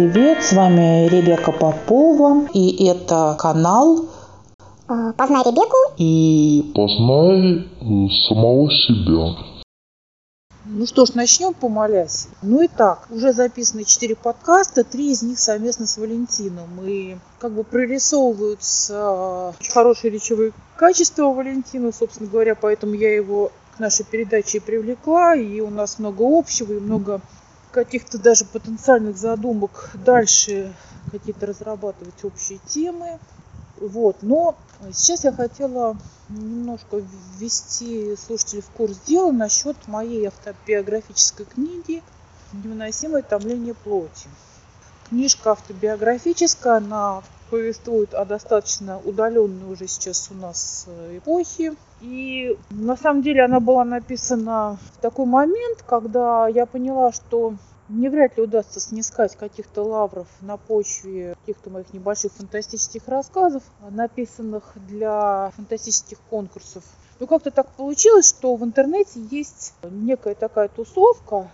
привет! С вами Ребека Попова, и это канал а, Познай Ребеку и Познай самого себя. Ну что ж, начнем помолясь. Ну и так, уже записаны четыре подкаста, три из них совместно с Валентином. И как бы прорисовываются очень хорошие речевые качества у Валентина, собственно говоря, поэтому я его к нашей передаче и привлекла, и у нас много общего, и много каких-то даже потенциальных задумок дальше какие-то разрабатывать общие темы. Вот. Но сейчас я хотела немножко ввести слушателей в курс дела насчет моей автобиографической книги «Невыносимое томление плоти». Книжка автобиографическая, она повествует о достаточно удаленной уже сейчас у нас э, эпохе. И на самом деле она была написана в такой момент, когда я поняла, что мне вряд ли удастся снискать каких-то лавров на почве каких-то моих небольших фантастических рассказов, написанных для фантастических конкурсов. Но как-то так получилось, что в интернете есть некая такая тусовка,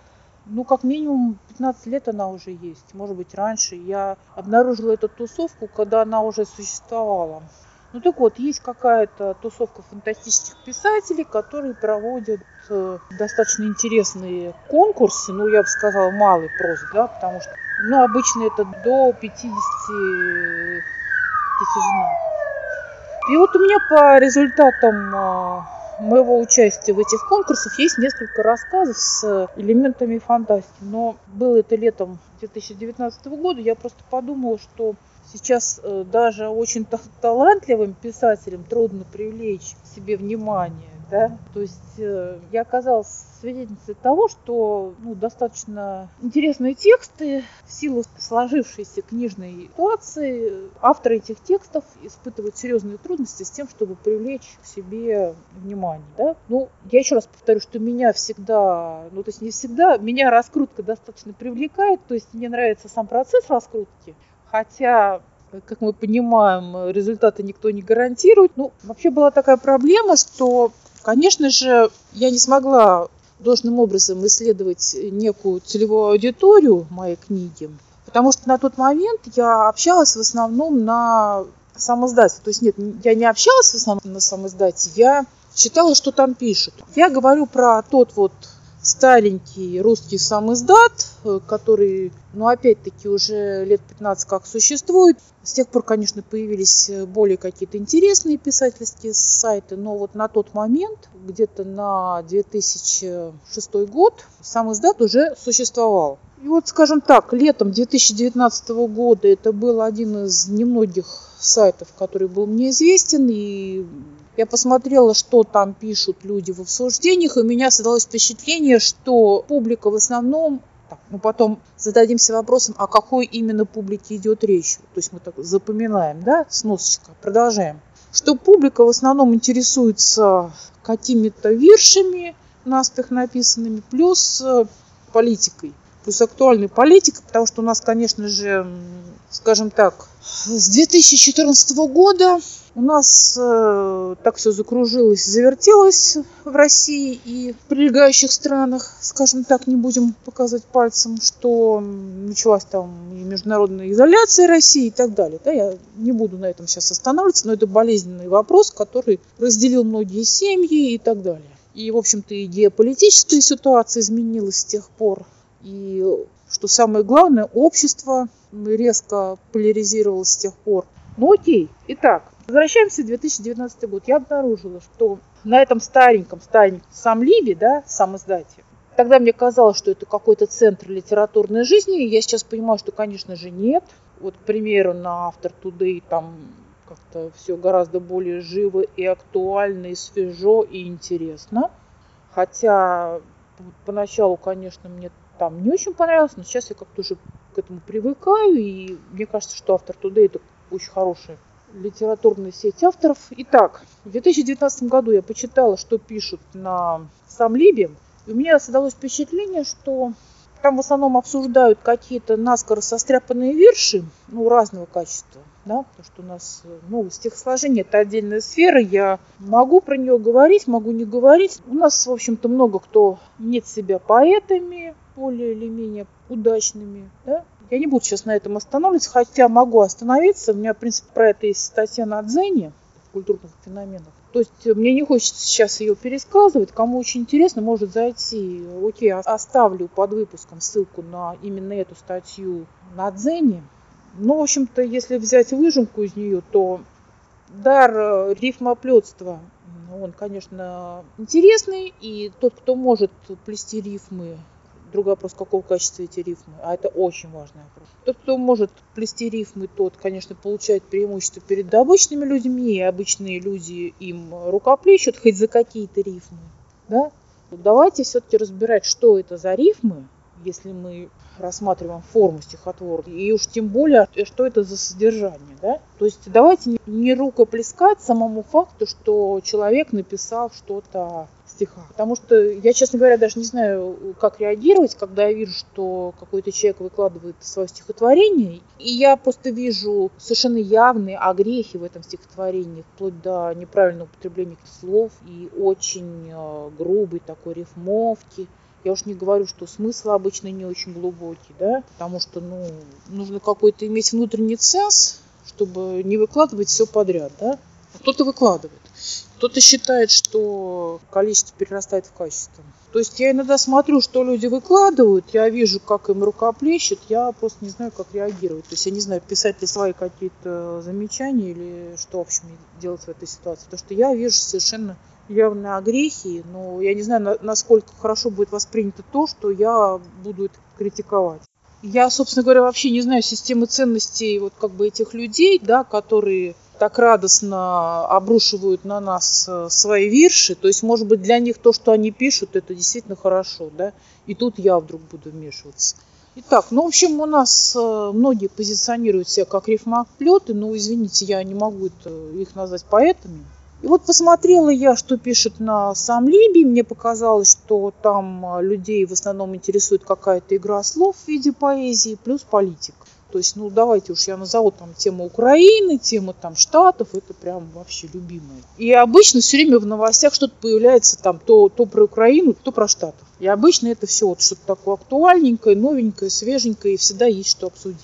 ну, как минимум 15 лет она уже есть, может быть, раньше. Я обнаружила эту тусовку, когда она уже существовала. Ну так вот, есть какая-то тусовка фантастических писателей, которые проводят э, достаточно интересные конкурсы, ну я бы сказала малый прозы, да, потому что, ну обычно это до 50 тысяч знаков. И вот у меня по результатам э, моего участия в этих конкурсах есть несколько рассказов с элементами фантастики. Но было это летом 2019 года, я просто подумала, что Сейчас э, даже очень талантливым писателям трудно привлечь к себе внимание. Да? То есть э, я оказалась свидетельницей того, что ну, достаточно интересные тексты в силу сложившейся книжной ситуации. Авторы этих текстов испытывают серьезные трудности с тем, чтобы привлечь к себе внимание. Да? Ну, я еще раз повторю, что меня всегда, ну то есть не всегда, меня раскрутка достаточно привлекает, то есть мне нравится сам процесс раскрутки, Хотя, как мы понимаем, результаты никто не гарантирует. Ну, вообще была такая проблема, что, конечно же, я не смогла должным образом исследовать некую целевую аудиторию моей книги, потому что на тот момент я общалась в основном на самоиздате. То есть нет, я не общалась в основном на самоиздате, я читала, что там пишут. Я говорю про тот вот старенький русский сам издат, э, который, ну, опять-таки, уже лет 15 как существует. С тех пор, конечно, появились э, более какие-то интересные писательские сайты, но вот на тот момент, где-то на 2006 год, сам издат уже существовал. И вот, скажем так, летом 2019 года это был один из немногих сайтов, который был мне известен, и я посмотрела, что там пишут люди в обсуждениях, и у меня создалось впечатление, что публика в основном так, ну потом зададимся вопросом, о какой именно публике идет речь. То есть мы так запоминаем, да, сносочка. Продолжаем. Что публика в основном интересуется какими-то виршами, наспех написанными, плюс э, политикой плюс актуальной политикой, потому что у нас, конечно же, скажем так, с 2014 года у нас э, так все закружилось, завертелось в России и в прилегающих странах, скажем так, не будем показывать пальцем, что началась там и международная изоляция России и так далее. Да, я не буду на этом сейчас останавливаться, но это болезненный вопрос, который разделил многие семьи и так далее. И, в общем-то, и геополитическая ситуация изменилась с тех пор. И, что самое главное, общество резко поляризировалось с тех пор. Ну окей, итак, Возвращаемся в 2019 год. Я обнаружила, что на этом стареньком, стареньком сам Либи, да, сам издате, тогда мне казалось, что это какой-то центр литературной жизни. Я сейчас понимаю, что, конечно же, нет. Вот, к примеру, на Автор Today там как-то все гораздо более живо и актуально, и свежо, и интересно. Хотя поначалу, конечно, мне там не очень понравилось, но сейчас я как-то уже к этому привыкаю, и мне кажется, что Автор Today это очень хорошая литературная сеть авторов. Итак, в 2019 году я почитала, что пишут на сам. И у меня создалось впечатление, что там в основном обсуждают какие-то наскоро состряпанные вирши, ну, разного качества, да, потому что у нас, ну, стихосложение – это отдельная сфера, я могу про нее говорить, могу не говорить. У нас, в общем-то, много кто нет себя поэтами, более или менее удачными, да, Я не буду сейчас на этом останавливаться, хотя могу остановиться. У меня, в принципе, про это есть статья на Дзене культурных феноменах. То есть мне не хочется сейчас ее пересказывать. Кому очень интересно, может зайти. Окей, оставлю под выпуском ссылку на именно эту статью на Дзене. Ну, в общем-то, если взять выжимку из нее, то дар э, рифмоплетства, он, конечно, интересный, и тот, кто может плести рифмы, Другой вопрос, какого качества эти рифмы. А это очень важный вопрос. Тот, кто может плести рифмы, тот, конечно, получает преимущество перед обычными людьми, и обычные люди им рукоплещут хоть за какие-то рифмы. Да? Давайте все-таки разбирать, что это за рифмы, если мы рассматриваем форму стихотворения, и уж тем более, что это за содержание. Да? То есть давайте не рукоплескать самому факту, что человек написал что-то стихах. Потому что я, честно говоря, даже не знаю, как реагировать, когда я вижу, что какой-то человек выкладывает свое стихотворение, и я просто вижу совершенно явные огрехи в этом стихотворении, вплоть до неправильного употребления слов и очень э, грубой такой рифмовки. Я уж не говорю, что смысл обычно не очень глубокий, да, потому что, ну, нужно какой-то иметь внутренний ценз, чтобы не выкладывать все подряд, да. А кто-то выкладывает. Кто-то считает, что количество перерастает в качество. То есть я иногда смотрю, что люди выкладывают, я вижу, как им рука плещет, я просто не знаю, как реагировать. То есть я не знаю, писать ли свои какие-то замечания или что, в общем, делать в этой ситуации. Потому что я вижу совершенно явные огрехи, но я не знаю, насколько хорошо будет воспринято то, что я буду это критиковать. Я, собственно говоря, вообще не знаю системы ценностей вот как бы этих людей, да, которые так радостно обрушивают на нас э, свои вирши. То есть, может быть, для них то, что они пишут, это действительно хорошо, да. И тут я вдруг буду вмешиваться. Итак, ну, в общем, у нас э, многие позиционируют себя как рифмоплеты, но, извините, я не могу это, их назвать поэтами. И вот посмотрела я, что пишет на сам Либи. Мне показалось, что там э, людей в основном интересует какая-то игра слов в виде поэзии, плюс политика. То есть, ну, давайте уж я назову там тему Украины, тему там Штатов, это прям вообще любимое. И обычно все время в новостях что-то появляется там то, то про Украину, то про Штатов. И обычно это все вот что-то такое актуальненькое, новенькое, свеженькое, и всегда есть что обсудить.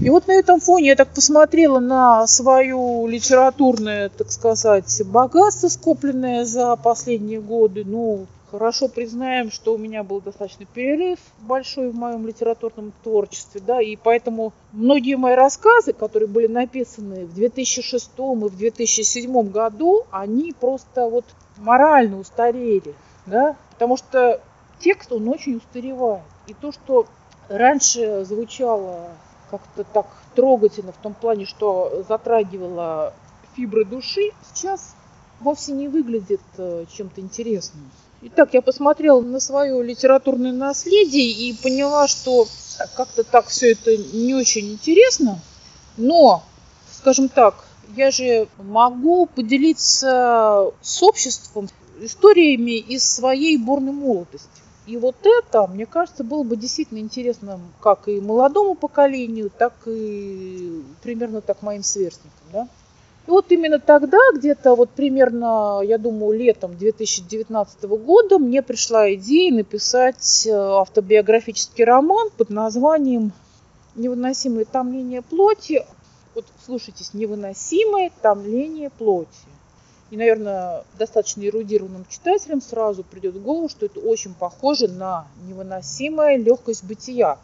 И вот на этом фоне я так посмотрела на свое литературное, так сказать, богатство, скопленное за последние годы. Ну, Хорошо признаем, что у меня был достаточно перерыв большой в моем литературном творчестве, да, и поэтому многие мои рассказы, которые были написаны в 2006 и в 2007 году, они просто вот морально устарели, да, потому что текст, он очень устаревает. И то, что раньше звучало как-то так трогательно в том плане, что затрагивало фибры души, сейчас вовсе не выглядит э, чем-то интересным. Итак, я посмотрела на свое литературное наследие и поняла, что как-то так все это не очень интересно. Но, скажем так, я же могу поделиться с обществом историями из своей бурной молодости. И вот это, мне кажется, было бы действительно интересно как и молодому поколению, так и примерно так моим сверстникам. Да? И вот именно тогда, где-то вот примерно, я думаю, летом 2019 года мне пришла идея написать э, автобиографический роман под названием «Невыносимое томление плоти». Вот слушайтесь, «Невыносимое томление плоти». И, наверное, достаточно эрудированным читателям сразу придет в голову, что это очень похоже на невыносимая легкость бытия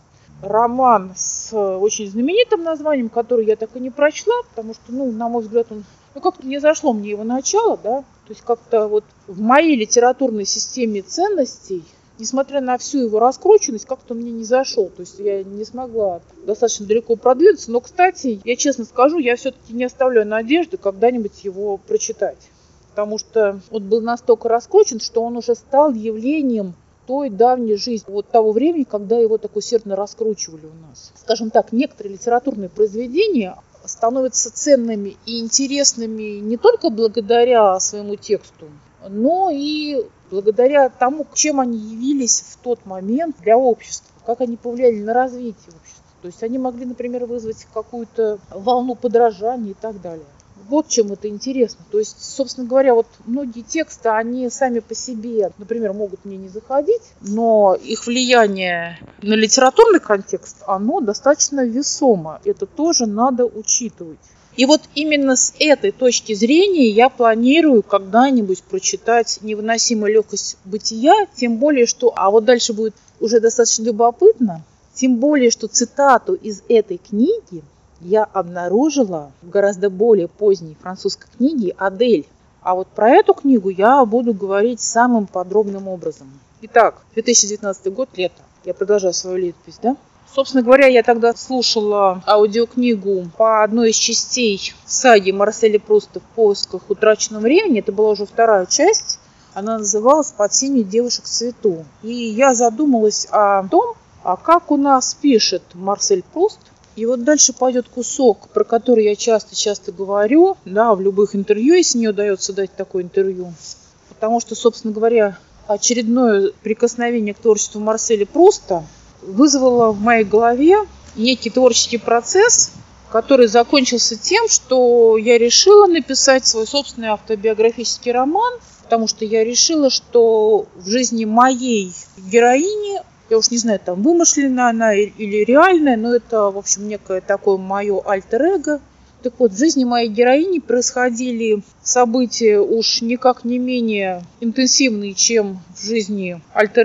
роман с э, очень знаменитым названием, который я так и не прочла, потому что, ну, на мой взгляд, он ну, как-то не зашло мне его начало, да, то есть как-то вот в моей литературной системе ценностей, несмотря на всю его раскрученность, как-то мне не зашел, то есть я не смогла достаточно далеко продвинуться, но, кстати, я честно скажу, я все-таки не оставляю надежды когда-нибудь его прочитать, потому что он был настолько раскручен, что он уже стал явлением той давней жизни, вот того времени, когда его так усердно раскручивали у нас. Скажем так, некоторые литературные произведения становятся ценными и интересными не только благодаря своему тексту, но и благодаря тому, чем они явились в тот момент для общества, как они повлияли на развитие общества. То есть они могли, например, вызвать какую-то волну подражания и так далее. Вот чем это интересно. То есть, собственно говоря, вот многие тексты, они сами по себе, например, могут мне не заходить, но их влияние на литературный контекст, оно достаточно весомо. Это тоже надо учитывать. И вот именно с этой точки зрения я планирую когда-нибудь прочитать «Невыносимая легкость бытия», тем более что, а вот дальше будет уже достаточно любопытно, тем более что цитату из этой книги я обнаружила в гораздо более поздней французской книге «Адель». А вот про эту книгу я буду говорить самым подробным образом. Итак, 2019 год, лето. Я продолжаю свою летопись, да? Собственно говоря, я тогда слушала аудиокнигу по одной из частей саги Марселя Пруста «В поисках утраченного времени». Это была уже вторая часть. Она называлась «Под синей девушек цвету». И я задумалась о том, а как у нас пишет Марсель Пруст. И вот дальше пойдет кусок, про который я часто-часто говорю, да, в любых интервью, если не удается дать такое интервью. Потому что, собственно говоря, очередное прикосновение к творчеству Марселя Пруста – вызвало в моей голове некий творческий процесс, который закончился тем, что я решила написать свой собственный автобиографический роман, потому что я решила, что в жизни моей героини, я уж не знаю, там вымышленная она или реальная, но это, в общем, некое такое мое альтер-эго – так вот, в жизни моей героини происходили события уж никак не менее интенсивные, чем в жизни альтер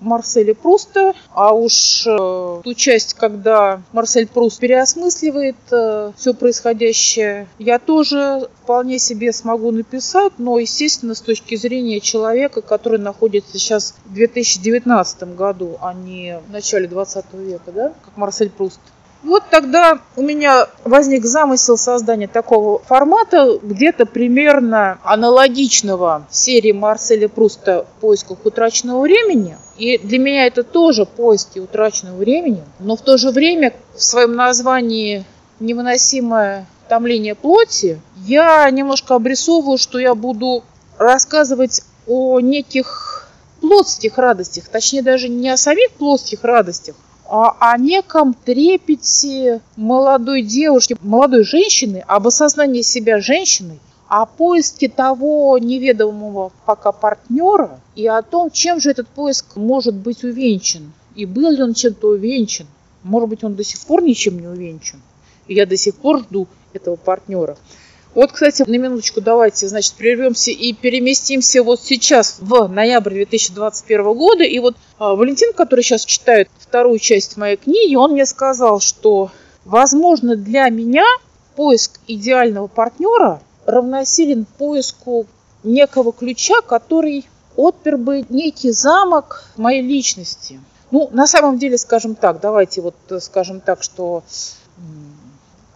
Марселя Пруста, а уж э, ту часть, когда Марсель Пруст переосмысливает э, все происходящее, я тоже вполне себе смогу написать, но, естественно, с точки зрения человека, который находится сейчас в 2019 году, а не в начале 20 века, да, как Марсель Пруст. Вот тогда у меня возник замысел создания такого формата, где-то примерно аналогичного серии Марселя Пруста «В поисках утраченного времени». И для меня это тоже поиски утраченного времени, но в то же время в своем названии «Невыносимое томление плоти» я немножко обрисовываю, что я буду рассказывать о неких плотских радостях, точнее даже не о самих плотских радостях, о неком трепете молодой девушки, молодой женщины, об осознании себя женщиной, о поиске того неведомого пока партнера и о том, чем же этот поиск может быть увенчан. И был ли он чем-то увенчан. Может быть, он до сих пор ничем не увенчан. И я до сих пор жду этого партнера. Вот, кстати, на минуточку давайте, значит, прервемся и переместимся вот сейчас в ноябрь 2021 года. И вот а, Валентин, который сейчас читает вторую часть моей книги, он мне сказал, что, возможно, для меня поиск идеального партнера равносилен поиску некого ключа, который отпер бы некий замок моей личности. Ну, на самом деле, скажем так, давайте вот скажем так, что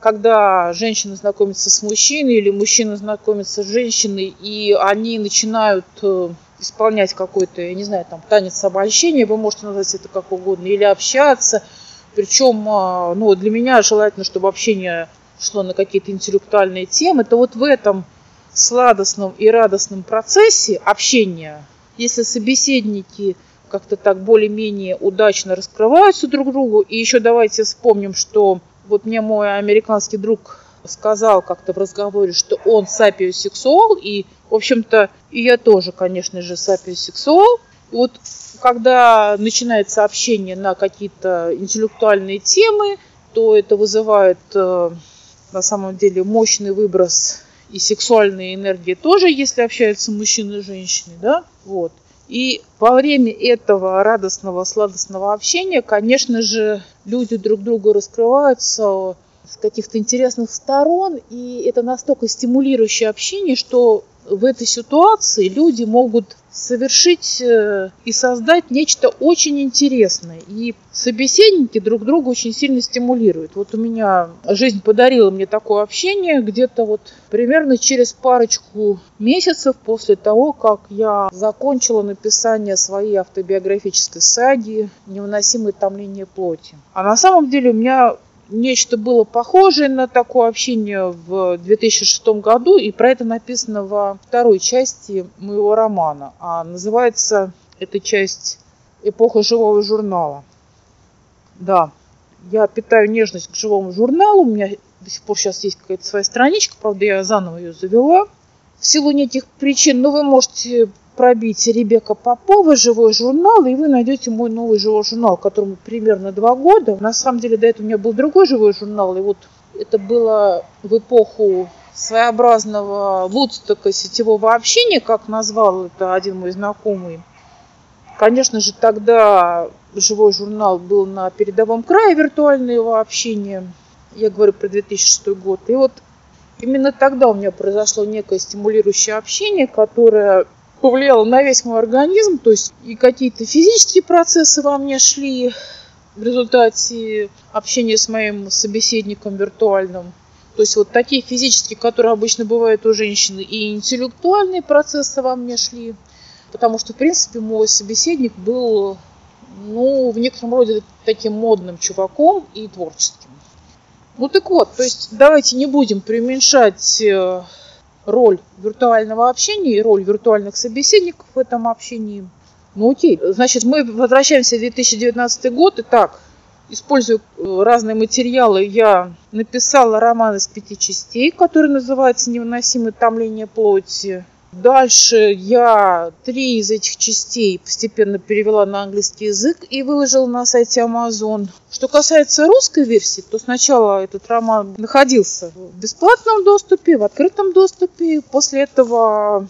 когда женщина знакомится с мужчиной или мужчина знакомится с женщиной, и они начинают э, исполнять какой-то, я не знаю, там, танец обольщения, вы можете назвать это как угодно, или общаться. Причем, а, ну, для меня желательно, чтобы общение шло на какие-то интеллектуальные темы, то вот в этом сладостном и радостном процессе общения, если собеседники как-то так более-менее удачно раскрываются друг другу, и еще давайте вспомним, что вот мне мой американский друг сказал как-то в разговоре, что он сапиосексуал, и, в общем-то, и я тоже, конечно же, сапиосексуал. И вот когда начинается общение на какие-то интеллектуальные темы, то это вызывает э, на самом деле мощный выброс и сексуальной энергии тоже, если общаются мужчины и женщины, да, вот. И во время этого радостного, сладостного общения, конечно же, люди друг другу раскрываются с каких-то интересных сторон, и это настолько стимулирующее общение, что в этой ситуации люди могут совершить э, и создать нечто очень интересное. И собеседники друг друга очень сильно стимулируют. Вот у меня жизнь подарила мне такое общение где-то вот примерно через парочку месяцев после того, как я закончила написание своей автобиографической саги «Невыносимое томление плоти». А на самом деле у меня нечто было похожее на такое общение в 2006 году, и про это написано во второй части моего романа. А называется эта часть «Эпоха живого журнала». Да, я питаю нежность к живому журналу, у меня до сих пор сейчас есть какая-то своя страничка, правда, я заново ее завела. В силу неких причин, но вы можете пробить Ребека Попова «Живой журнал», и вы найдете мой новый живой журнал, которому примерно два года. На самом деле до этого у меня был другой живой журнал, и вот это было в эпоху своеобразного вудстока сетевого общения, как назвал это один мой знакомый. Конечно же, тогда живой журнал был на передовом крае виртуального общения. Я говорю про 2006 год. И вот именно тогда у меня произошло некое стимулирующее общение, которое повлияло на весь мой организм. То есть и какие-то физические процессы во мне шли в результате общения с моим собеседником виртуальным. То есть вот такие физические, которые обычно бывают у женщины, и интеллектуальные процессы во мне шли. Потому что, в принципе, мой собеседник был, ну, в некотором роде таким модным чуваком и творческим. Ну так вот, то есть давайте не будем преуменьшать э, роль виртуального общения и роль виртуальных собеседников в этом общении. Ну окей, значит, мы возвращаемся в 2019 год. Итак, используя э, разные материалы, я написала роман из пяти частей, который называется «Невыносимое томление плоти». Дальше я три из этих частей постепенно перевела на английский язык и выложила на сайте Amazon. Что касается русской версии, то сначала этот роман находился в бесплатном доступе, в открытом доступе. После этого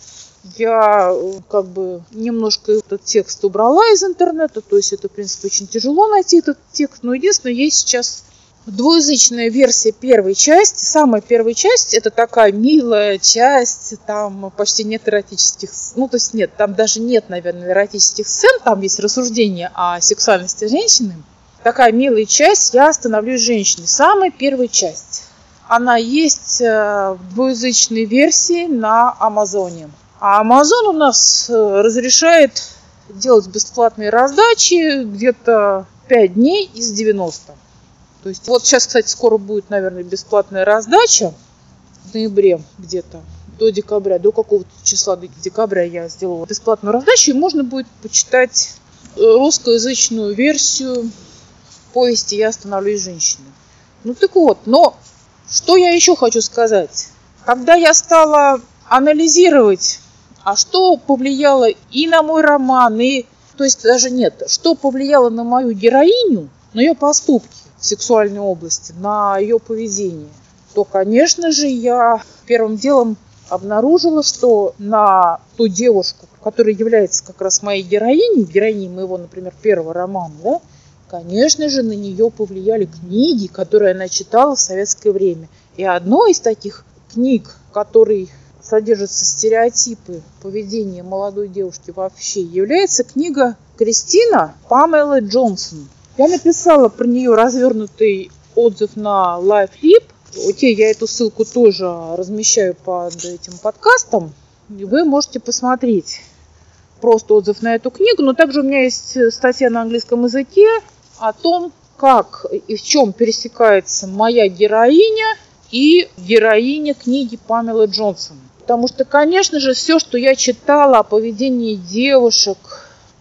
я как бы немножко этот текст убрала из интернета, то есть это, в принципе, очень тяжело найти этот текст, но единственное, есть сейчас двуязычная версия первой части. Самая первая часть это такая милая часть, там почти нет эротических, ну то есть нет, там даже нет, наверное, эротических сцен, там есть рассуждения о сексуальности женщины. Такая милая часть «Я становлюсь женщиной». Самая первая часть. Она есть э, в двуязычной версии на Амазоне. А Амазон у нас э, разрешает делать бесплатные раздачи где-то 5 дней из 90. То есть вот сейчас, кстати, скоро будет, наверное, бесплатная раздача в ноябре где-то до декабря, до какого-то числа до декабря я сделала бесплатную раздачу, и можно будет почитать э, русскоязычную версию повести «Я становлюсь женщиной». Ну так вот, но что я еще хочу сказать? Когда я стала анализировать, а что повлияло и на мой роман, и, то есть даже нет, что повлияло на мою героиню, на ее поступки, в сексуальной области, на ее поведение, то, конечно же, я первым делом обнаружила, что на ту девушку, которая является как раз моей героиней, героиней моего, например, первого романа, да, конечно же, на нее повлияли книги, которые она читала в советское время. И одной из таких книг, который содержатся стереотипы поведения молодой девушки вообще, является книга Кристина Памелы Джонсон – я написала про нее развернутый отзыв на LiveLib. Окей, я эту ссылку тоже размещаю под этим подкастом. И вы можете посмотреть просто отзыв на эту книгу. Но также у меня есть статья на английском языке о том, как и в чем пересекается моя героиня и героиня книги Памелы Джонсон. Потому что, конечно же, все, что я читала о поведении девушек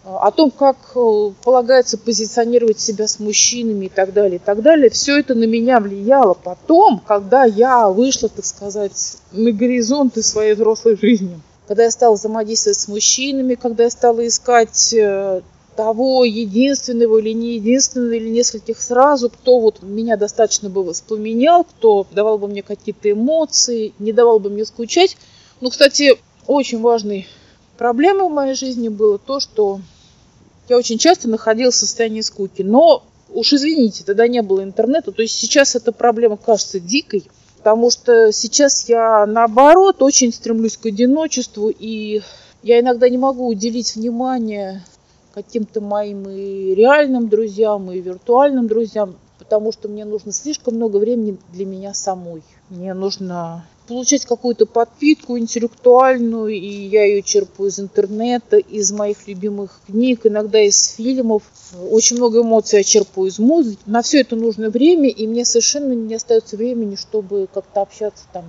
о том, как э, полагается позиционировать себя с мужчинами и так далее, и так далее, все это на меня влияло потом, когда я вышла, так сказать, на горизонты своей взрослой жизни. Когда я стала взаимодействовать с мужчинами, когда я стала искать э, того единственного или не единственного, или нескольких сразу, кто вот меня достаточно бы воспламенял, кто давал бы мне какие-то эмоции, не давал бы мне скучать. Ну, кстати, очень важной проблемой в моей жизни было то, что я очень часто находилась в состоянии скуки. Но уж извините, тогда не было интернета. То есть сейчас эта проблема кажется дикой, потому что сейчас я наоборот очень стремлюсь к одиночеству, и я иногда не могу уделить внимание каким-то моим и реальным друзьям, и виртуальным друзьям, потому что мне нужно слишком много времени для меня самой. Мне нужно получать какую-то подпитку интеллектуальную, и я ее черпаю из интернета, из моих любимых книг, иногда из фильмов. Очень много эмоций я черпаю из музыки. На все это нужно время, и мне совершенно не остается времени, чтобы как-то общаться там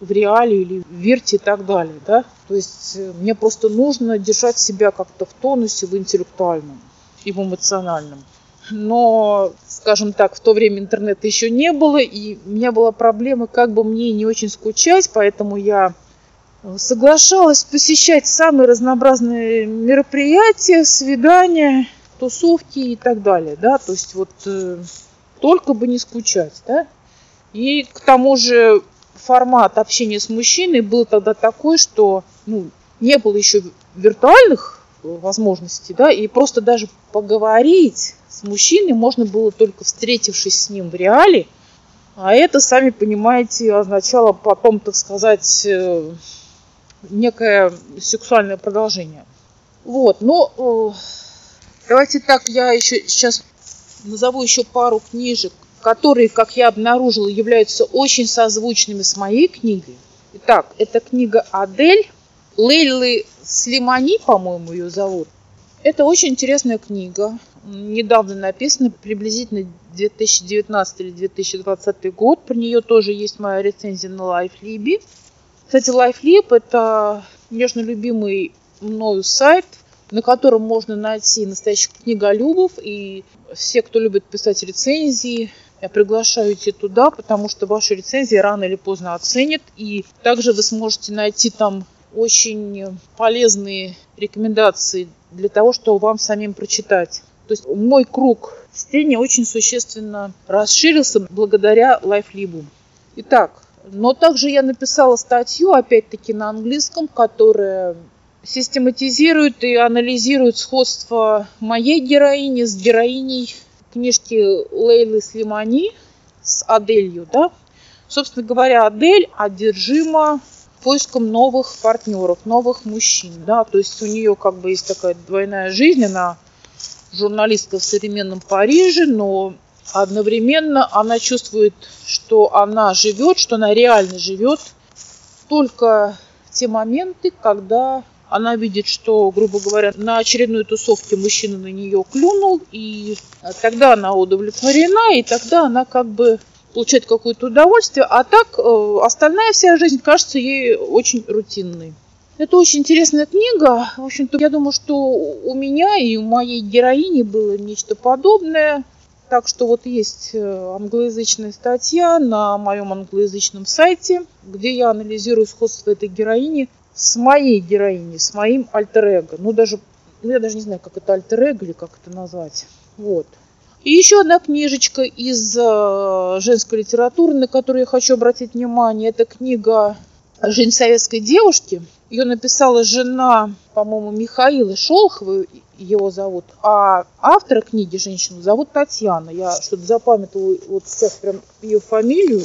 в реале или в верте и так далее. Да? То есть э, мне просто нужно держать себя как-то в тонусе, в интеллектуальном и в эмоциональном. но, скажем так, в то время интернета еще не было, и у меня была проблема, как бы мне не очень скучать, поэтому я соглашалась посещать самые разнообразные мероприятия, свидания, тусовки и так далее, да, то есть вот э, только бы не скучать, да. И к тому же формат общения с мужчиной был тогда такой, что ну, не было еще виртуальных возможностей, да, и просто даже поговорить с мужчиной можно было только встретившись с ним в реале, а это, сами понимаете, означало потом, так сказать, э, некое сексуальное продолжение. Вот, но ну, давайте так, я еще сейчас назову еще пару книжек, которые, как я обнаружила, являются очень созвучными с моей книгой. Итак, это книга Адель, Лейлы Слимани, по-моему, ее зовут. Это очень интересная книга, недавно написана, приблизительно 2019 или 2020 год. Про нее тоже есть моя рецензия на LifeLib. Кстати, LifeLib – это нежно любимый мною сайт, на котором можно найти настоящих книголюбов. И все, кто любит писать рецензии, я приглашаю идти туда, потому что ваши рецензии рано или поздно оценят. И также вы сможете найти там очень полезные рекомендации для того, чтобы вам самим прочитать. То есть мой круг чтения очень существенно расширился благодаря LifeLib. Итак, но также я написала статью, опять-таки на английском, которая систематизирует и анализирует сходство моей героини с героиней книжки Лейлы Слимани с Аделью, да. Собственно говоря, Адель одержима поиском новых партнеров, новых мужчин, да, то есть у нее как бы есть такая двойная жизнь, она журналистка в современном Париже, но одновременно она чувствует, что она живет, что она реально живет только те моменты, когда она видит, что, грубо говоря, на очередной тусовке мужчина на нее клюнул, и тогда она удовлетворена, и тогда она как бы получает какое-то удовольствие, а так э, остальная вся жизнь кажется ей очень рутинной. Это очень интересная книга. В общем-то, я думаю, что у меня и у моей героини было нечто подобное. Так что вот есть э, англоязычная статья на моем англоязычном сайте, где я анализирую сходство этой героини с моей героиней, с моим альтер -эго. Ну, даже, ну, я даже не знаю, как это альтер или как это назвать. Вот. И еще одна книжечка из э, женской литературы, на которую я хочу обратить внимание. Это книга «Жизнь советской девушки». Ее написала жена, по-моему, Михаила Шолхова, его зовут. А автора книги женщину зовут Татьяна. Я что-то запамятовала вот сейчас прям ее фамилию.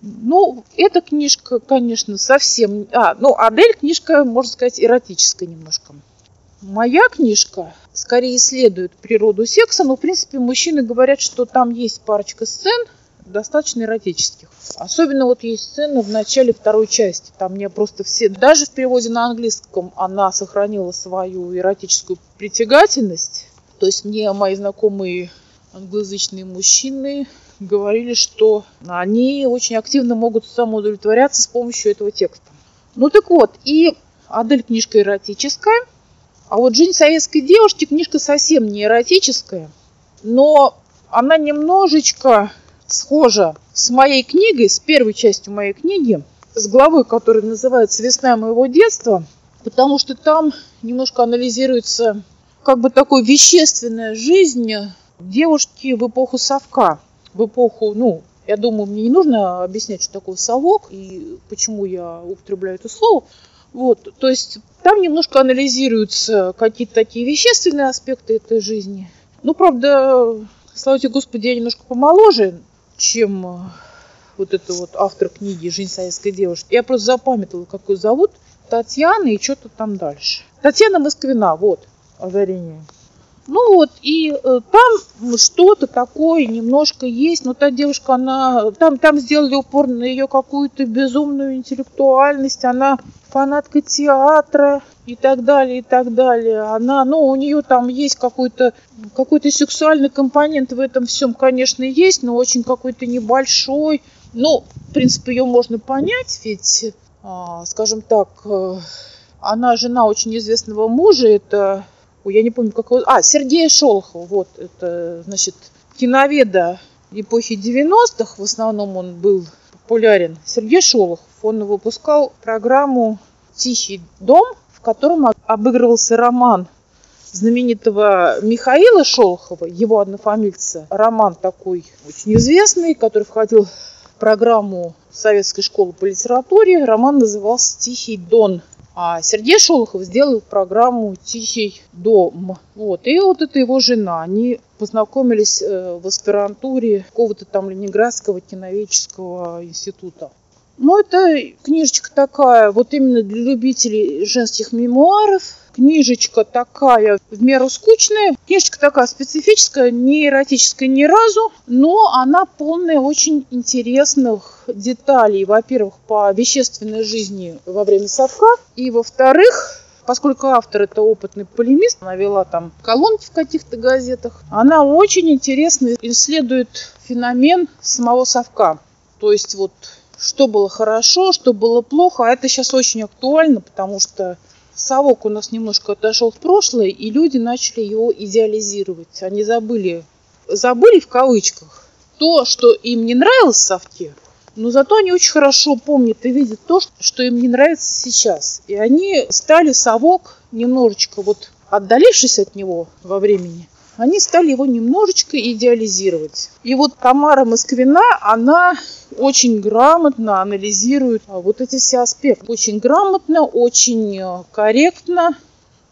Ну, эта книжка, конечно, совсем... А, ну, Адель книжка, можно сказать, эротическая немножко. Моя книжка скорее исследует природу секса, но, в принципе, мужчины говорят, что там есть парочка сцен, достаточно эротических. Особенно вот есть сцена в начале второй части. Там мне просто все... Даже в переводе на английском она сохранила свою эротическую притягательность. То есть мне мои знакомые англоязычные мужчины говорили, что они очень активно могут самоудовлетворяться с помощью этого текста. Ну так вот, и Адель книжка эротическая – а вот «Жизнь советской девушки» книжка совсем не эротическая, но она немножечко схожа с моей книгой, с первой частью моей книги, с главой, которая называется «Весна моего детства», потому что там немножко анализируется как бы такой вещественная жизнь девушки в эпоху совка, в эпоху, ну, я думаю, мне не нужно объяснять, что такое совок и почему я употребляю это слово. Вот, то есть там немножко анализируются какие-то такие вещественные аспекты этой жизни. Ну, правда, слава тебе Господи, я немножко помоложе, чем э, вот это вот автор книги «Жизнь советской девушки». Я просто запамятовала, как ее зовут. Татьяна и что-то там дальше. Татьяна Москвина, вот, озарение. Ну вот, и э, там что-то такое немножко есть, но та девушка, она, там, там сделали упор на ее какую-то безумную интеллектуальность, она фанатка театра и так далее, и так далее. Она, ну, у нее там есть какой-то какой-то сексуальный компонент в этом всем, конечно, есть, но очень какой-то небольшой. Ну, в принципе, ее можно понять, ведь, а, скажем так, э, она жена очень известного мужа, это я не помню, как его... А, Сергея Шолохова, вот, это, значит, киноведа эпохи 90-х, в основном он был популярен. Сергей Шолохов, он выпускал программу «Тихий дом», в котором обыгрывался роман знаменитого Михаила Шолохова, его однофамильца. Роман такой очень известный, который входил в программу Советской школы по литературе. Роман назывался «Тихий дон». А Сергей Шолохов сделал программу «Тихий дом». Вот. И вот это его жена. Они познакомились э, в аспирантуре какого-то там Ленинградского киноведческого института. Ну, это книжечка такая, вот именно для любителей женских мемуаров. Книжечка такая в меру скучная. Книжечка такая специфическая, не эротическая ни разу, но она полная очень интересных деталей. Во-первых, по вещественной жизни во время совка. И во-вторых, поскольку автор это опытный полемист, она вела там колонки в каких-то газетах, она очень интересно исследует феномен самого совка. То есть вот что было хорошо, что было плохо. А это сейчас очень актуально, потому что совок у нас немножко отошел в прошлое, и люди начали его идеализировать. Они забыли, забыли в кавычках то, что им не нравилось в совке, но зато они очень хорошо помнят и видят то, что им не нравится сейчас. И они стали совок немножечко вот отдалившись от него во времени, они стали его немножечко идеализировать. И вот Тамара Москвина, она очень грамотно анализирует а, вот эти все аспекты. Очень грамотно, очень э, корректно.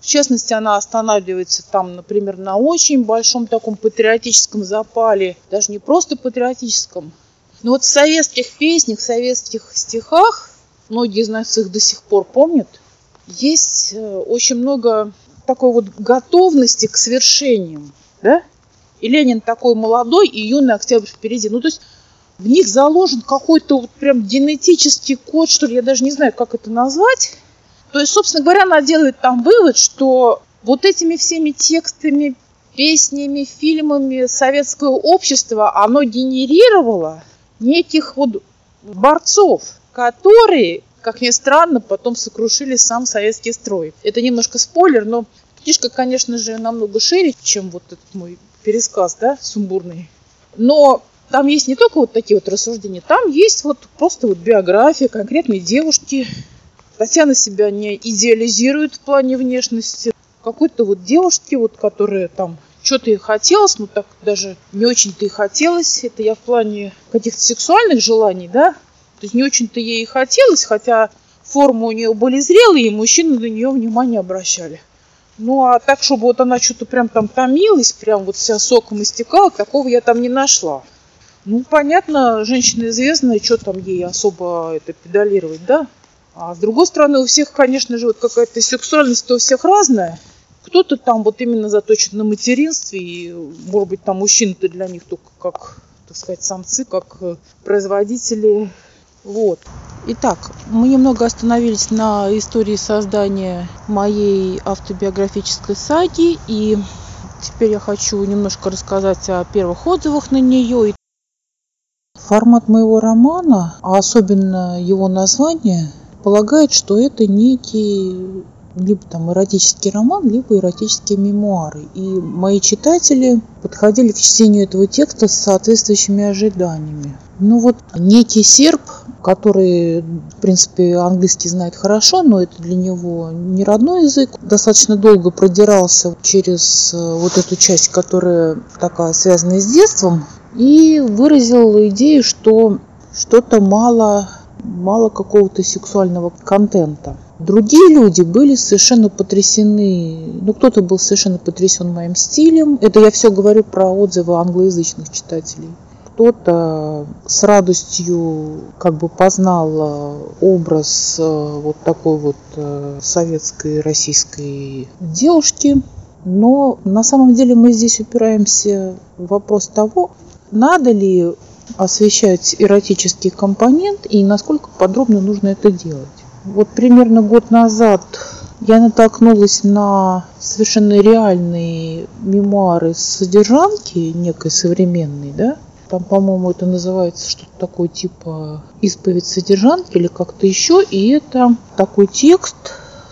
В частности, она останавливается там, например, на очень большом таком патриотическом запале. Даже не просто патриотическом. Но вот в советских песнях, в советских стихах, многие из нас их до сих пор помнят, есть э, очень много такой вот готовности к свершениям, да? И Ленин такой молодой, и юный октябрь впереди. Ну, то есть в них заложен какой-то вот прям генетический код, что ли, я даже не знаю, как это назвать. То есть, собственно говоря, она делает там вывод, что вот этими всеми текстами, песнями, фильмами советское общество, оно генерировало неких вот борцов, которые как ни странно, потом сокрушили сам советский строй. Это немножко спойлер, но книжка, конечно же, намного шире, чем вот этот мой пересказ, да, сумбурный. Но там есть не только вот такие вот рассуждения, там есть вот просто вот биография конкретной девушки. Татьяна себя не идеализирует в плане внешности. Какой-то вот девушки, вот, которая там что-то ей хотелось, ну так даже не очень-то и хотелось. Это я в плане каких-то сексуальных желаний, да, то есть не очень-то ей и хотелось, хотя формы у нее были зрелые, и мужчины на нее внимание обращали. Ну, а так, чтобы вот она что-то прям там томилась, прям вот вся соком истекала, такого я там не нашла. Ну, понятно, женщина известная, что там ей особо это педалировать, да? А с другой стороны, у всех, конечно же, вот какая-то сексуальность у всех разная. Кто-то там вот именно заточен на материнстве, и, может быть, там мужчины-то для них только как, так сказать, самцы, как э, производители вот. Итак, мы немного остановились на истории создания моей автобиографической саги, и теперь я хочу немножко рассказать о первых отзывах на нее. Формат моего романа, а особенно его название, полагает, что это некий либо там эротический роман, либо эротические мемуары. И мои читатели подходили к чтению этого текста с соответствующими ожиданиями. Ну вот некий серб, который, в принципе, английский знает хорошо, но это для него не родной язык, достаточно долго продирался через э, вот эту часть, которая такая связана с детством, и выразил идею, что что-то мало, мало какого-то сексуального контента. Другие люди были совершенно потрясены, ну кто-то был совершенно потрясен моим стилем. Это я все говорю про отзывы англоязычных читателей. Кто-то с радостью как бы познал э, образ э, вот такой вот э, советской российской девушки. Но на самом деле мы здесь упираемся в вопрос того, надо ли освещать эротический компонент и насколько подробно нужно это делать. Вот примерно год назад я натолкнулась на совершенно реальные мемуары содержанки некой современной, да, там, по-моему, это называется что-то такое типа исповедь содержанки или как-то еще. И это такой текст,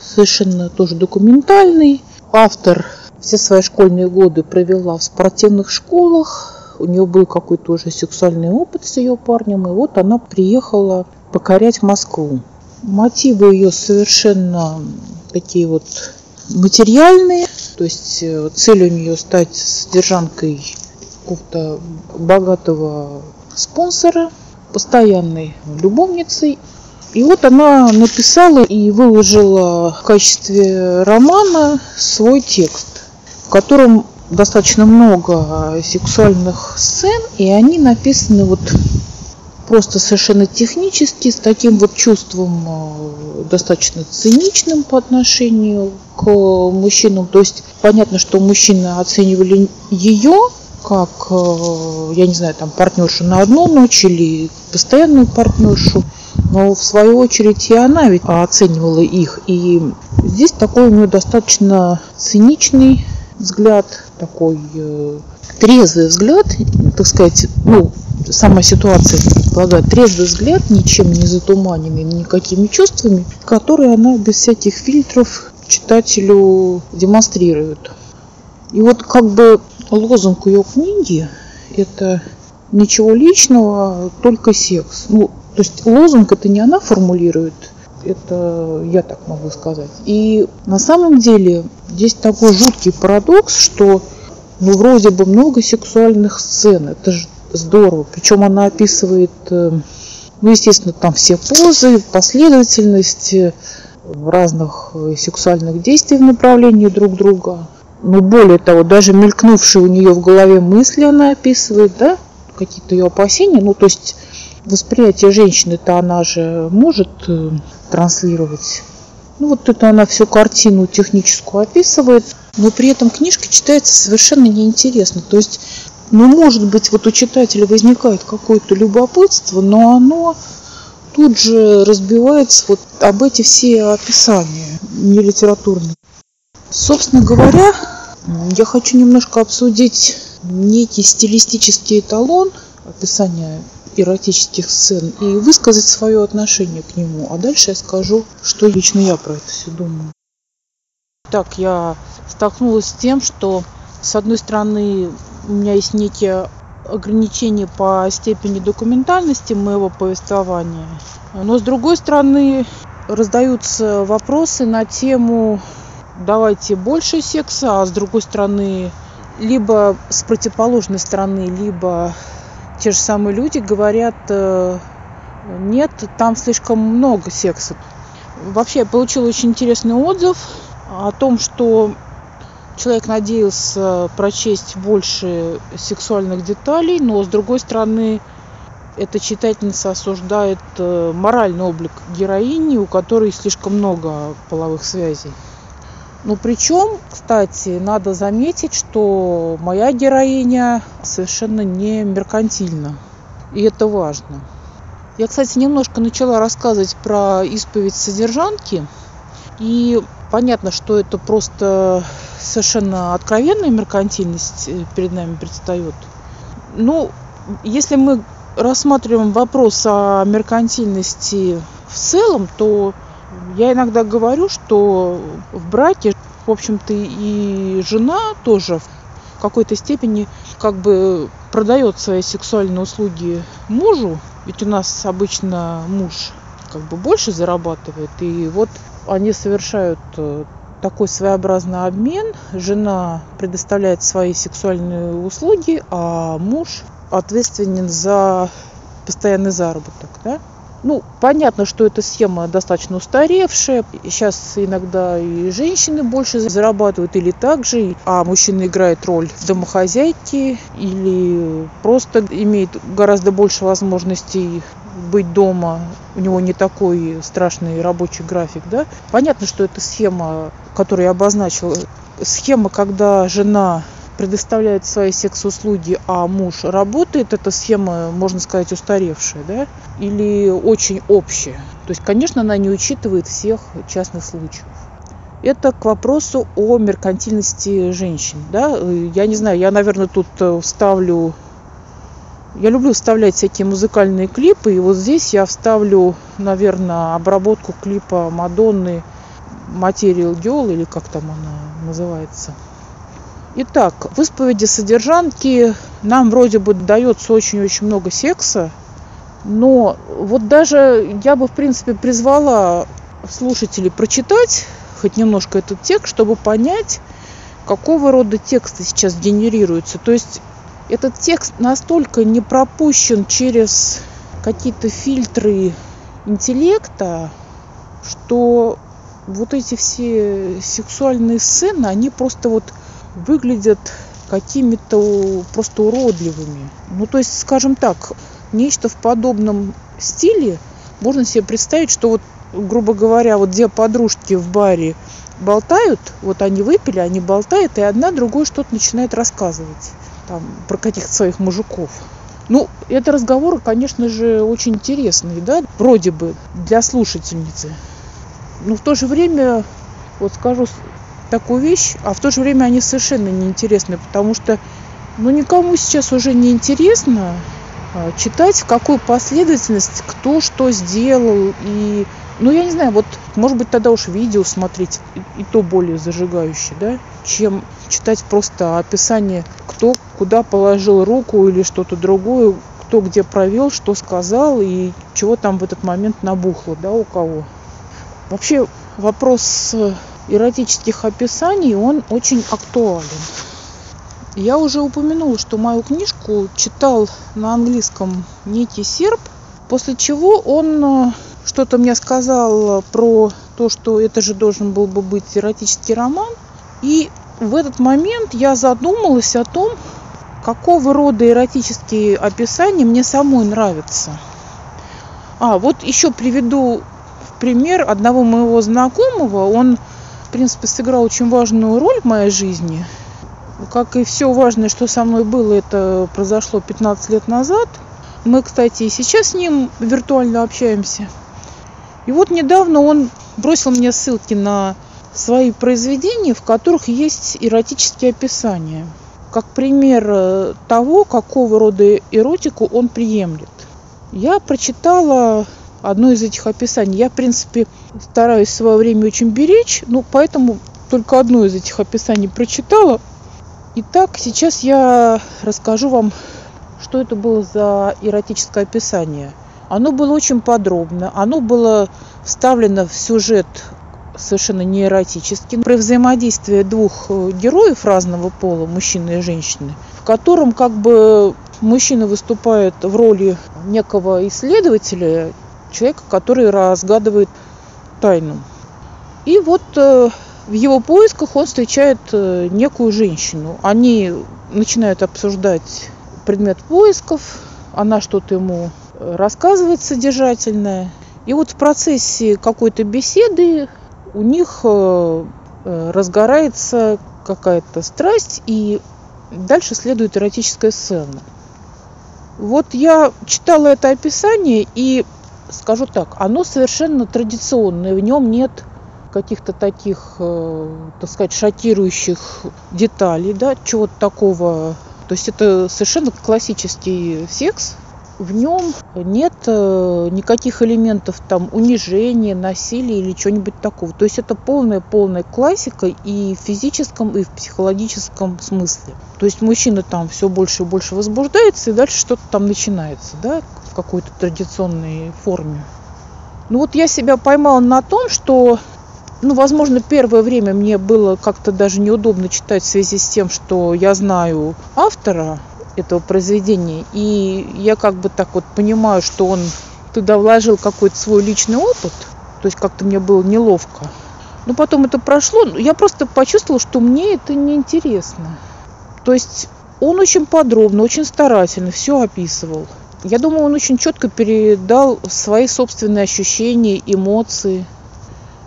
совершенно тоже документальный. Автор все свои школьные годы провела в спортивных школах. У нее был какой-то уже сексуальный опыт с ее парнем, и вот она приехала покорять Москву. Мотивы ее совершенно такие вот материальные, то есть э, цель у нее стать содержанкой какого-то богатого спонсора, постоянной любовницей. И вот она написала и выложила в качестве романа свой текст, в котором достаточно много сексуальных сцен, и они написаны вот просто совершенно технически, с таким вот чувством э, достаточно циничным по отношению к мужчинам. То есть понятно, что мужчины оценивали ее как, э, я не знаю, там партнершу на одну ночь или постоянную партнершу, но в свою очередь и она ведь оценивала их. И здесь такой у нее достаточно циничный взгляд, такой э, трезвый взгляд, так сказать, ну, сама ситуация предполагает трезвый взгляд, ничем не затуманенный никакими чувствами, которые она без всяких фильтров читателю демонстрирует. И вот как бы лозунг ее книги – это ничего личного, только секс. Ну, то есть лозунг это не она формулирует, это я так могу сказать. И на самом деле здесь такой жуткий парадокс, что ну, вроде бы много сексуальных сцен, это же здорово. Причем она описывает, э, ну, естественно, там все позы, последовательность разных сексуальных действий в направлении друг друга. Но более того, даже мелькнувшие у нее в голове мысли она описывает, да, какие-то ее опасения. Ну, то есть восприятие женщины-то она же может э, транслировать. Ну, вот это она всю картину техническую описывает, но при этом книжка читается совершенно неинтересно. То есть, ну, может быть, вот у читателя возникает какое-то любопытство, но оно тут же разбивается вот об эти все описания не литературные. Собственно говоря, я хочу немножко обсудить некий стилистический эталон описания эротических сцен и высказать свое отношение к нему. А дальше я скажу, что лично я про это все думаю. Так, я столкнулась с тем, что с одной стороны у меня есть некие ограничения по степени документальности моего повествования, но с другой стороны раздаются вопросы на тему давайте больше секса, а с другой стороны, либо с противоположной стороны, либо те же самые люди говорят, э, нет, там слишком много секса. Вообще я получила очень интересный отзыв о том, что человек надеялся прочесть больше сексуальных деталей, но с другой стороны, эта читательница осуждает э, моральный облик героини, у которой слишком много половых связей. Ну, причем, кстати, надо заметить, что моя героиня совершенно не меркантильна. И это важно. Я, кстати, немножко начала рассказывать про исповедь содержанки. И понятно, что это просто совершенно откровенная меркантильность э, перед нами предстает. Ну, если мы рассматриваем вопрос о меркантильности в целом, то я иногда говорю, что в браке, в общем-то, и жена тоже в какой-то степени как бы продает свои сексуальные услуги мужу, ведь у нас обычно муж как бы больше зарабатывает, и вот они совершают э, такой своеобразный обмен. Жена предоставляет свои сексуальные услуги, а муж ответственен за постоянный заработок. Да? Ну, понятно, что эта схема достаточно устаревшая. Сейчас иногда и женщины больше зарабатывают или так же, а мужчина играет роль домохозяйки или просто имеет гораздо больше возможностей быть дома, у него не такой страшный рабочий график, да. Понятно, что эта схема, которую я обозначила, схема, когда жена предоставляет свои секс-услуги, а муж работает, эта схема, можно сказать, устаревшая, да, или очень общая. То есть, конечно, она не учитывает всех частных случаев. Это к вопросу о меркантильности женщин. Да? Я не знаю, я, наверное, тут э, вставлю... Я люблю вставлять всякие музыкальные клипы, и вот здесь я вставлю, наверное, обработку клипа Мадонны Material Girl, или как там она называется. Итак, в исповеди содержанки нам вроде бы дается очень-очень много секса, но вот даже я бы, в принципе, призвала слушателей прочитать хоть немножко этот текст, чтобы понять, какого рода тексты сейчас генерируются. То есть этот текст настолько не пропущен через какие-то фильтры интеллекта, что вот эти все сексуальные сцены, они просто вот выглядят какими-то просто уродливыми. Ну, то есть, скажем так, нечто в подобном стиле можно себе представить, что вот, грубо говоря, вот две подружки в баре болтают, вот они выпили, они болтают, и одна другой что-то начинает рассказывать там, про каких-то своих мужиков. Ну, это разговоры, конечно же, очень интересные, да, вроде бы для слушательницы. Но в то же время, вот скажу такую вещь, а в то же время они совершенно неинтересны, потому что, ну, никому сейчас уже не интересно а, читать, в какую последовательность кто что сделал. И, ну, я не знаю, вот, может быть, тогда уж видео смотреть, и, и то более зажигающее, да, чем читать просто описание, кто куда положил руку или что-то другое, кто где провел, что сказал и чего там в этот момент набухло, да, у кого. Вообще вопрос эротических описаний, он очень актуален. Я уже упомянула, что мою книжку читал на английском некий серб, после чего он э, что-то мне сказал про то, что это же должен был бы быть эротический роман. И в этот момент я задумалась о том, какого рода эротические описания мне самой нравятся. А, вот еще приведу пример одного моего знакомого. Он, в принципе, сыграл очень важную роль в моей жизни. Как и все важное, что со мной было, это произошло 15 лет назад. Мы, кстати, и сейчас с ним виртуально общаемся. И вот недавно он бросил мне ссылки на свои произведения, в которых есть эротические описания – как пример э, того, какого рода эротику он приемлет. Я прочитала одно из этих описаний. Я, в принципе, стараюсь свое время очень беречь, ну, поэтому только одно из этих описаний прочитала. Итак, сейчас я расскажу вам, что это было за эротическое описание. Оно было очень подробно, оно было вставлено в сюжет совершенно не эротический, про взаимодействие двух э, героев разного пола, мужчины и женщины, в котором как бы мужчина выступает в роли некого исследователя, человека, который разгадывает тайну. И вот э, в его поисках он встречает э, некую женщину. Они начинают обсуждать предмет поисков, она что-то ему рассказывает содержательное. И вот в процессе какой-то беседы у них э, разгорается какая-то страсть, и дальше следует эротическая сцена. Вот я читала это описание, и скажу так, оно совершенно традиционное, в нем нет каких-то таких, э, так сказать, шокирующих деталей, да, чего-то такого. То есть это совершенно классический секс, в нем нет э, никаких элементов там унижения, насилия или чего-нибудь такого. То есть это полная-полная классика и в физическом, и в психологическом смысле. То есть мужчина там все больше и больше возбуждается, и дальше что-то там начинается, да, в какой-то традиционной форме. Ну вот я себя поймала на том, что ну, возможно, первое время мне было как-то даже неудобно читать в связи с тем, что я знаю автора, этого произведения. И я как бы так вот понимаю, что он туда вложил какой-то свой личный опыт. То есть как-то мне было неловко. Но потом это прошло. Я просто почувствовала, что мне это неинтересно. То есть он очень подробно, очень старательно все описывал. Я думаю, он очень четко передал свои собственные ощущения, эмоции.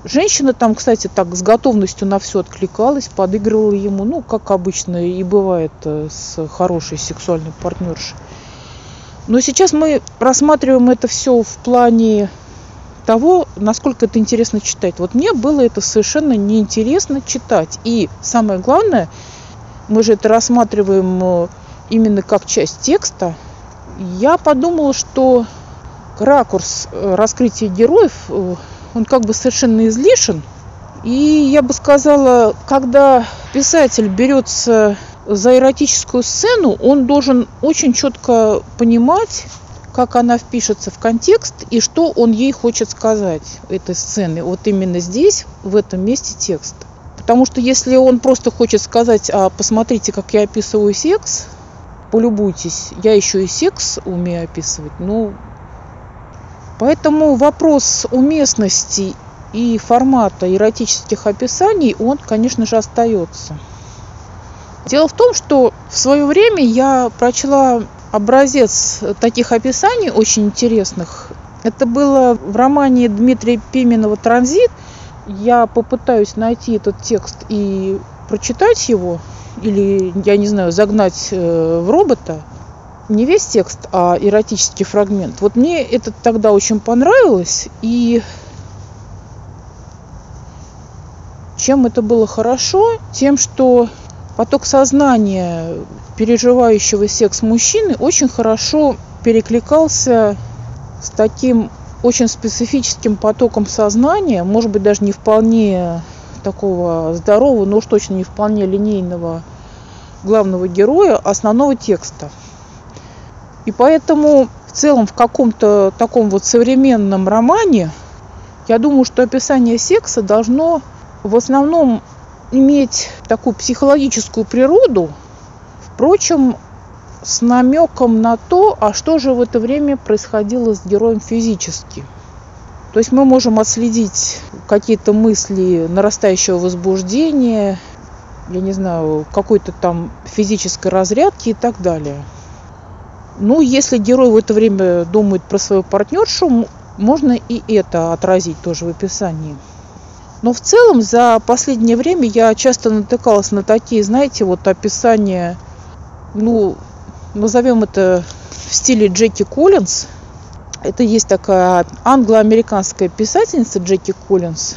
Женщина там, кстати, так с готовностью на все откликалась, подыгрывала ему, ну, как обычно и бывает э, с хорошей сексуальной партнершей. Но сейчас мы рассматриваем это все в плане того, насколько это интересно читать. Вот мне было это совершенно неинтересно читать. И самое главное, мы же это рассматриваем э, именно как часть текста. Я подумала, что ракурс э, раскрытия героев он как бы совершенно излишен. И я бы сказала, когда писатель берется за эротическую сцену, он должен очень четко понимать, как она впишется в контекст и что он ей хочет сказать этой сцены. Вот именно здесь, в этом месте текста. Потому что если он просто хочет сказать, а посмотрите, как я описываю секс, полюбуйтесь, я еще и секс умею описывать, ну, поэтому вопрос уместности и формата эротических описаний, он, конечно же, остается. Дело в том, что в свое время я прочла образец таких описаний очень интересных. Это было в романе Дмитрия Пименова «Транзит». Я попытаюсь найти этот текст и прочитать его, или, я не знаю, загнать э, в робота. Не весь текст, а эротический фрагмент. Вот мне это тогда очень понравилось, и чем это было хорошо? Тем, что поток сознания переживающего секс мужчины очень хорошо перекликался с таким очень специфическим потоком сознания, может быть, даже не вполне такого здорового, но уж точно не вполне линейного главного героя основного текста. И поэтому в целом в каком-то таком вот современном романе я думаю, что описание секса должно в основном иметь такую психологическую природу, впрочем, с намеком на то, а что же в это время происходило с героем физически. То есть мы можем отследить какие-то мысли нарастающего возбуждения, я не знаю, какой-то там физической разрядки и так далее. Ну, если герой в это время думает про свою партнершу, можно и это отразить тоже в описании. Но в целом за последнее время я часто натыкалась на такие, знаете, вот описания, ну, назовем это в стиле Джеки Коллинз. Это есть такая англо-американская писательница Джеки Коллинз,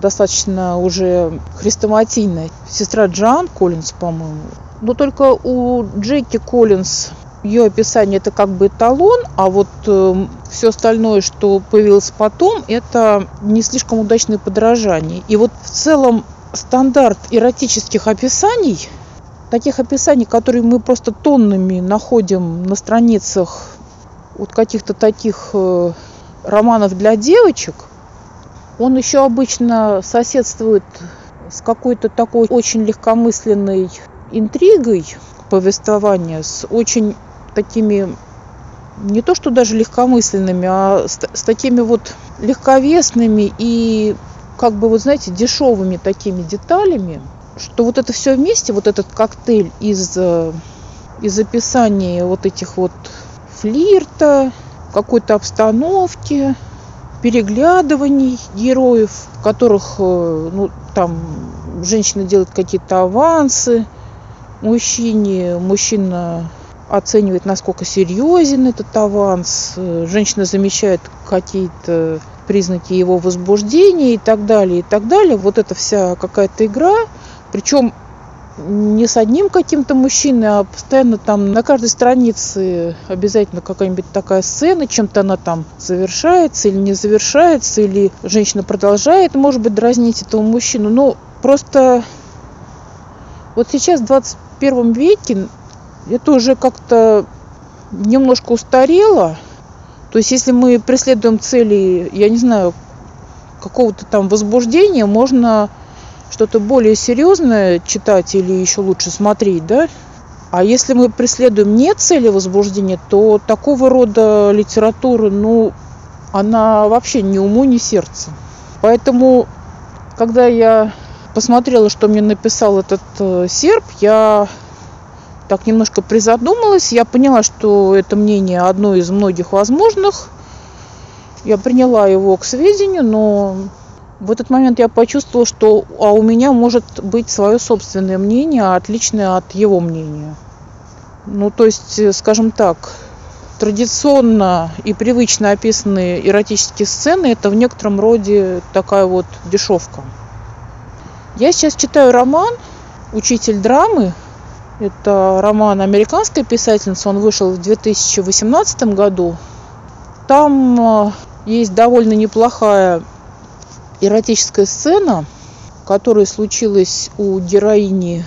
достаточно уже хрестоматийная, сестра Джоан Коллинз, по-моему. Но только у Джеки Коллинз ее описание это как бы эталон, а вот э, все остальное, что появилось потом, это не слишком удачное подражание. И вот в целом стандарт эротических описаний, таких описаний, которые мы просто тоннами находим на страницах вот каких-то таких э, романов для девочек, он еще обычно соседствует с какой-то такой очень легкомысленной интригой повествования, с очень такими не то что даже легкомысленными, а с, с такими вот легковесными и как бы, вот знаете, дешевыми такими деталями, что вот это все вместе, вот этот коктейль из, э, из описания вот этих вот флирта, какой-то обстановки, переглядываний героев, в которых, э, ну, там, женщина делает какие-то авансы мужчине, мужчина оценивает, насколько серьезен этот аванс, женщина замечает какие-то признаки его возбуждения и так далее, и так далее. Вот это вся какая-то игра, причем не с одним каким-то мужчиной, а постоянно там на каждой странице обязательно какая-нибудь такая сцена, чем-то она там завершается или не завершается, или женщина продолжает, может быть, дразнить этого мужчину. Но просто вот сейчас в 21 веке это уже как-то немножко устарело. То есть если мы преследуем цели, я не знаю, какого-то там возбуждения, можно что-то более серьезное читать или еще лучше смотреть, да? А если мы преследуем не цели возбуждения, то такого рода литература, ну, она вообще ни уму, ни сердце. Поэтому, когда я посмотрела, что мне написал этот э, серб, я так немножко призадумалась. Я поняла, что это мнение одно из многих возможных. Я приняла его к сведению, но в этот момент я почувствовала, что а у меня может быть свое собственное мнение, отличное от его мнения. Ну, то есть, скажем так, традиционно и привычно описанные эротические сцены – это в некотором роде такая вот дешевка. Я сейчас читаю роман «Учитель драмы» Это роман американской писательницы, он вышел в 2018 году. Там э, есть довольно неплохая эротическая сцена, которое случилось у героини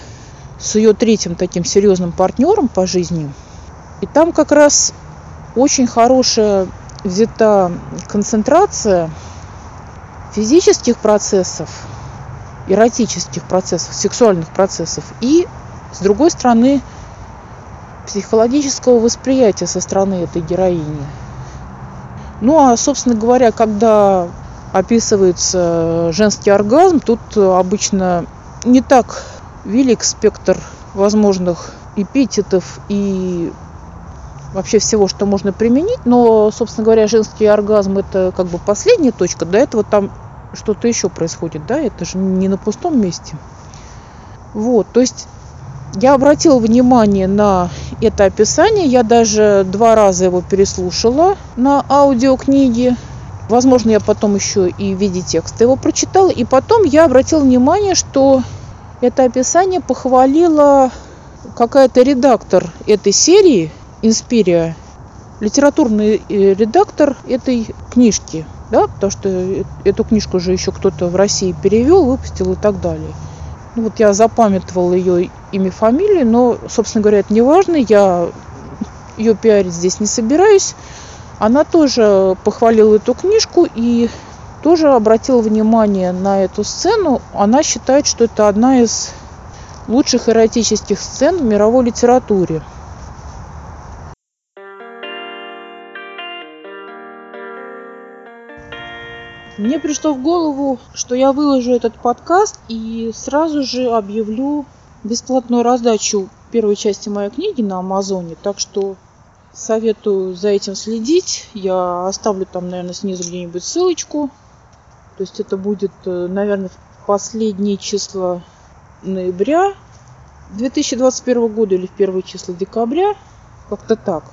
с ее третьим таким серьезным партнером по жизни. И там как раз очень хорошая взята концентрация физических процессов, эротических процессов, сексуальных процессов и, с другой стороны, психологического восприятия со стороны этой героини. Ну а, собственно говоря, когда описывается женский оргазм, тут обычно не так велик спектр возможных эпитетов и вообще всего, что можно применить, но, собственно говоря, женский оргазм это как бы последняя точка, до этого там что-то еще происходит, да, это же не на пустом месте. Вот, то есть я обратила внимание на это описание, я даже два раза его переслушала на аудиокниге. Возможно, я потом еще и в виде текста его прочитала. И потом я обратила внимание, что это описание похвалила какая-то редактор этой серии, Инспирия, литературный э, редактор этой книжки, да, потому что э, эту книжку же еще кто-то в России перевел, выпустил и так далее. Ну, вот я запамятовала ее имя, фамилию, но, собственно говоря, это не важно, я ее пиарить здесь не собираюсь. Она тоже похвалила эту книжку и тоже обратила внимание на эту сцену. Она считает, что это одна из лучших эротических сцен в мировой литературе. Мне пришло в голову, что я выложу этот подкаст и сразу же объявлю бесплатную раздачу первой части моей книги на Амазоне. Так что советую за этим следить. Я оставлю там, наверное, снизу где-нибудь ссылочку. То есть это будет, э, наверное, в последние числа ноября 2021 года или в первые числа декабря. Как-то так.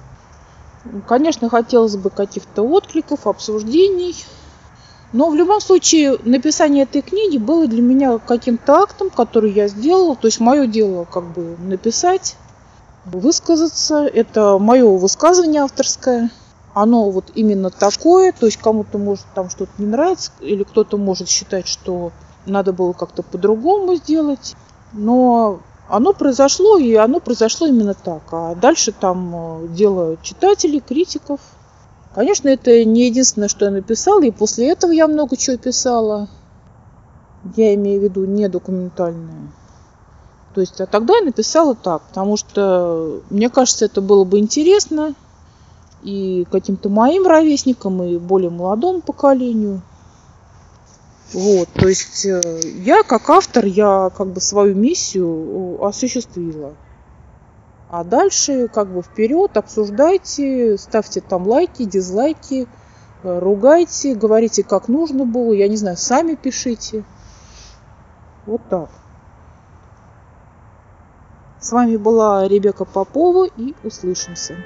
Конечно, хотелось бы каких-то откликов, обсуждений. Но в любом случае написание этой книги было для меня каким-то актом, который я сделала. То есть мое дело как бы написать, высказаться. Это мое высказывание авторское. Оно вот именно такое. То есть кому-то может там что-то не нравится. Или кто-то может считать, что надо было как-то по-другому сделать. Но оно произошло, и оно произошло именно так. А дальше там э, дело читателей, критиков – Конечно, это не единственное, что я написала, и после этого я много чего писала. Я имею в виду не документальное. То есть, а тогда я написала так, потому что мне кажется, это было бы интересно и каким-то моим ровесникам, и более молодому поколению. Вот, то есть э, я как автор, я как бы свою миссию осуществила. А дальше как бы вперед, обсуждайте, ставьте там лайки, дизлайки, э, ругайте, говорите, как нужно было, я не знаю, сами пишите. Вот так. С вами была Ребека Попова и услышимся.